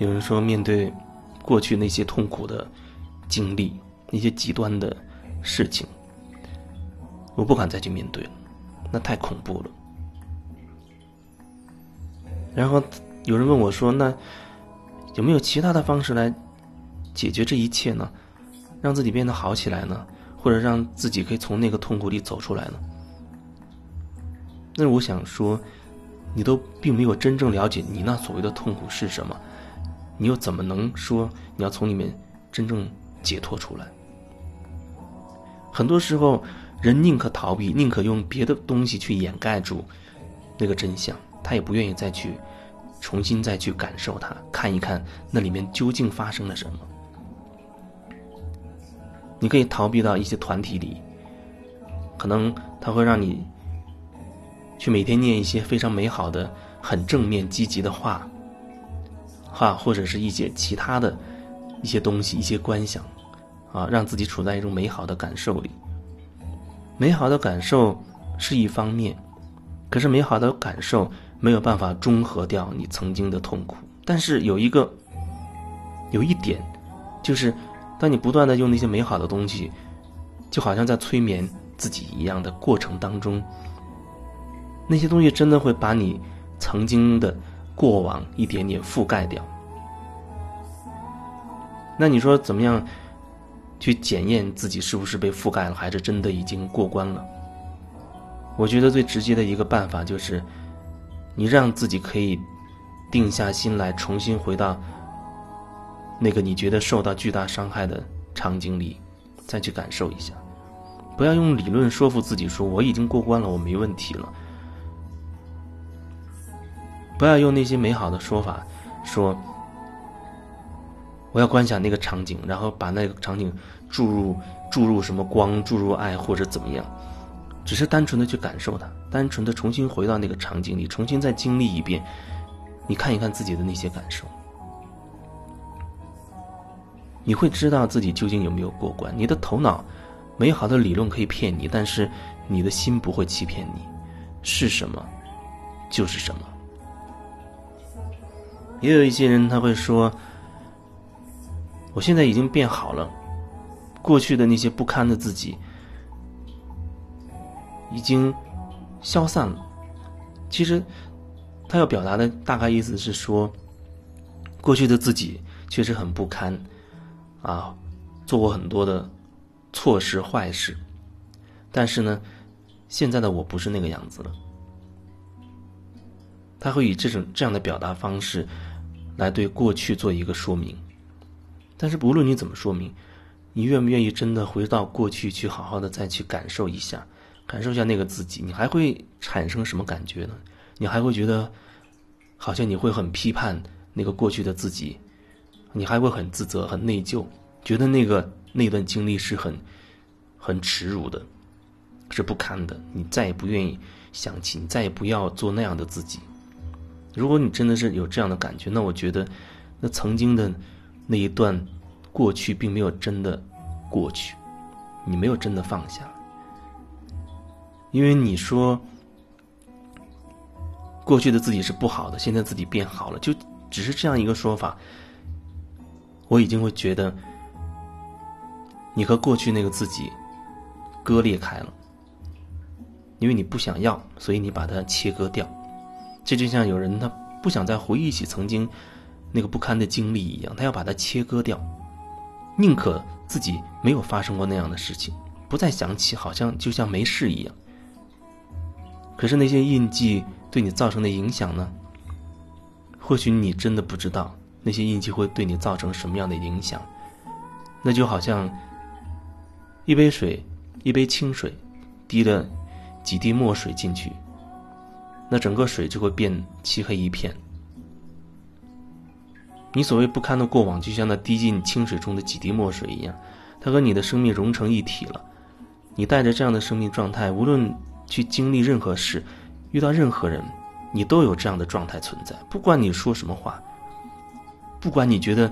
有人说，面对过去那些痛苦的经历，那些极端的事情，我不敢再去面对了，那太恐怖了。然后有人问我说：“那有没有其他的方式来解决这一切呢？让自己变得好起来呢？或者让自己可以从那个痛苦里走出来呢？”那我想说，你都并没有真正了解你那所谓的痛苦是什么，你又怎么能说你要从里面真正解脱出来？很多时候，人宁可逃避，宁可用别的东西去掩盖住那个真相。他也不愿意再去重新再去感受它，看一看那里面究竟发生了什么。你可以逃避到一些团体里，可能他会让你去每天念一些非常美好的、很正面、积极的话，话或者是一些其他的一些东西、一些观想，啊，让自己处在一种美好的感受里。美好的感受是一方面，可是美好的感受。没有办法中和掉你曾经的痛苦，但是有一个，有一点，就是当你不断的用那些美好的东西，就好像在催眠自己一样的过程当中，那些东西真的会把你曾经的过往一点点覆盖掉。那你说怎么样去检验自己是不是被覆盖了，还是真的已经过关了？我觉得最直接的一个办法就是。你让自己可以定下心来，重新回到那个你觉得受到巨大伤害的场景里，再去感受一下。不要用理论说服自己说我已经过关了，我没问题了。不要用那些美好的说法说我要观想那个场景，然后把那个场景注入注入什么光，注入爱或者怎么样。只是单纯的去感受它，单纯的重新回到那个场景里，重新再经历一遍，你看一看自己的那些感受，你会知道自己究竟有没有过关。你的头脑，美好的理论可以骗你，但是你的心不会欺骗你，是什么，就是什么。也有一些人他会说，我现在已经变好了，过去的那些不堪的自己。已经消散了。其实，他要表达的大概意思是说，过去的自己确实很不堪，啊，做过很多的错事坏事，但是呢，现在的我不是那个样子了。他会以这种这样的表达方式来对过去做一个说明。但是，不论你怎么说明，你愿不愿意真的回到过去去好好的再去感受一下？感受一下那个自己，你还会产生什么感觉呢？你还会觉得，好像你会很批判那个过去的自己，你还会很自责、很内疚，觉得那个那段经历是很很耻辱的，是不堪的。你再也不愿意想起，你再也不要做那样的自己。如果你真的是有这样的感觉，那我觉得，那曾经的那一段过去并没有真的过去，你没有真的放下。因为你说过去的自己是不好的，现在自己变好了，就只是这样一个说法，我已经会觉得你和过去那个自己割裂开了，因为你不想要，所以你把它切割掉。这就像有人他不想再回忆起曾经那个不堪的经历一样，他要把它切割掉，宁可自己没有发生过那样的事情，不再想起，好像就像没事一样。可是那些印记对你造成的影响呢？或许你真的不知道那些印记会对你造成什么样的影响。那就好像一杯水，一杯清水，滴了几滴墨水进去，那整个水就会变漆黑一片。你所谓不堪的过往，就像那滴进清水中的几滴墨水一样，它和你的生命融成一体了。你带着这样的生命状态，无论。去经历任何事，遇到任何人，你都有这样的状态存在。不管你说什么话，不管你觉得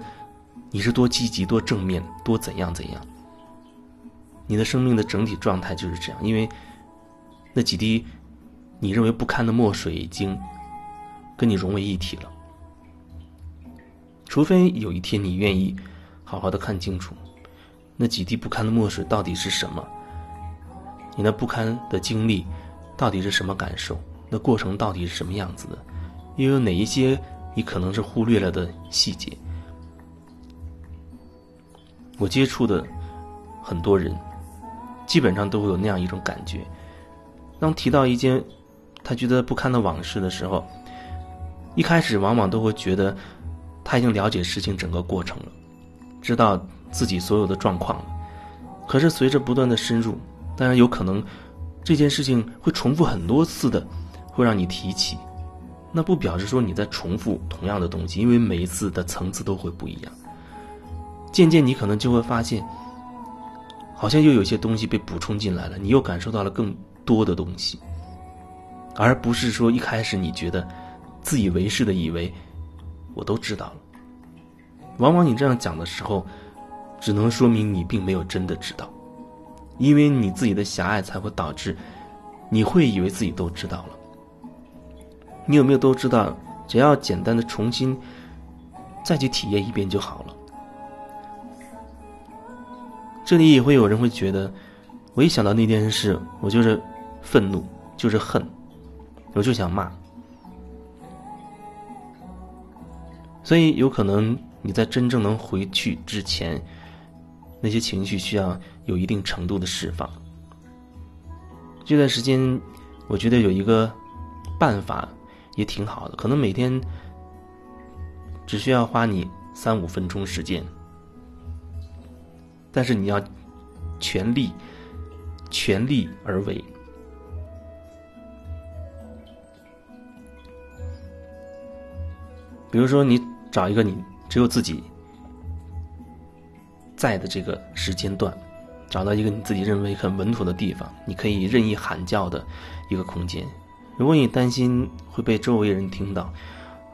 你是多积极、多正面、多怎样怎样，你的生命的整体状态就是这样。因为那几滴你认为不堪的墨水已经跟你融为一体了。除非有一天你愿意好好的看清楚，那几滴不堪的墨水到底是什么？你那不堪的经历到底是什么感受？那过程到底是什么样子的？又有哪一些你可能是忽略了的细节？我接触的很多人，基本上都会有那样一种感觉：当提到一件他觉得不堪的往事的时候，一开始往往都会觉得他已经了解事情整个过程了，知道自己所有的状况了。可是随着不断的深入，当然有可能这件事情会重复很多次的，会让你提起。那不表示说你在重复同样的东西，因为每一次的层次都会不一样。渐渐，你可能就会发现，好像又有些东西被补充进来了，你又感受到了更多的东西，而不是说一开始你觉得自以为是的以为我都知道了。往往你这样讲的时候，只能说明你并没有真的知道，因为你自己的狭隘才会导致你会以为自己都知道了。你有没有都知道？只要简单的重新再去体验一遍就好了。这里也会有人会觉得，我一想到那件事，我就是愤怒，就是恨，我就想骂。所以有可能你在真正能回去之前，那些情绪需要有一定程度的释放。这段时间，我觉得有一个办法也挺好的，可能每天只需要花你三五分钟时间。但是你要全力、全力而为。比如说，你找一个你只有自己在的这个时间段，找到一个你自己认为很稳妥的地方，你可以任意喊叫的一个空间。如果你担心会被周围人听到，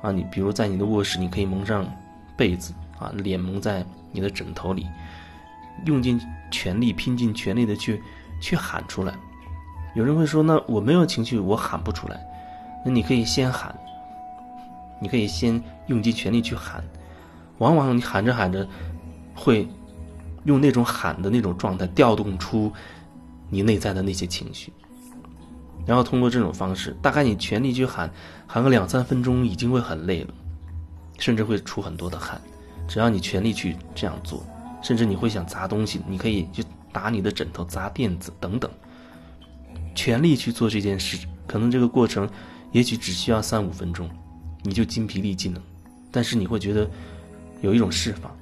啊，你比如在你的卧室，你可以蒙上被子，啊，脸蒙在你的枕头里。用尽全力，拼尽全力的去去喊出来。有人会说：“那我没有情绪，我喊不出来。”那你可以先喊，你可以先用尽全力去喊。往往你喊着喊着，会用那种喊的那种状态调动出你内在的那些情绪。然后通过这种方式，大概你全力去喊，喊个两三分钟，已经会很累了，甚至会出很多的汗。只要你全力去这样做。甚至你会想砸东西，你可以去打你的枕头、砸垫子等等，全力去做这件事。可能这个过程，也许只需要三五分钟，你就筋疲力尽了。但是你会觉得有一种释放。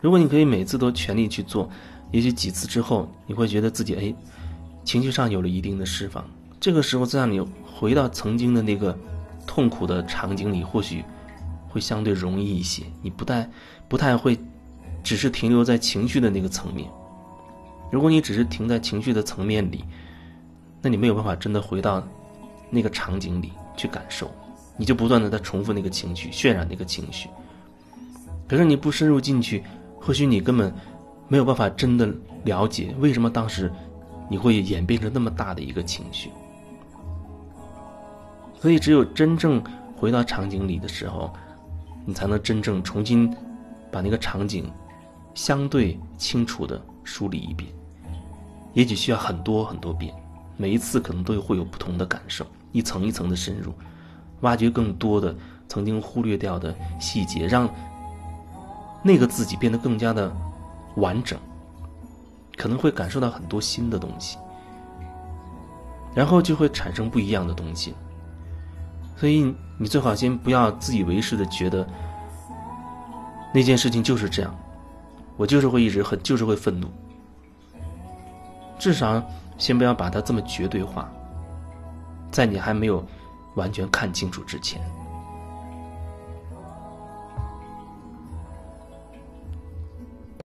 如果你可以每次都全力去做，也许几次之后，你会觉得自己哎，情绪上有了一定的释放。这个时候再让你回到曾经的那个痛苦的场景里，或许。会相对容易一些，你不太不太会，只是停留在情绪的那个层面。如果你只是停在情绪的层面里，那你没有办法真的回到那个场景里去感受，你就不断的在重复那个情绪，渲染那个情绪。可是你不深入进去，或许你根本没有办法真的了解为什么当时你会演变成那么大的一个情绪。所以，只有真正回到场景里的时候。你才能真正重新把那个场景相对清楚的梳理一遍，也许需要很多很多遍，每一次可能都会有不同的感受，一层一层的深入，挖掘更多的曾经忽略掉的细节，让那个自己变得更加的完整，可能会感受到很多新的东西，然后就会产生不一样的东西。所以你最好先不要自以为是的觉得那件事情就是这样，我就是会一直很就是会愤怒。至少先不要把它这么绝对化，在你还没有完全看清楚之前。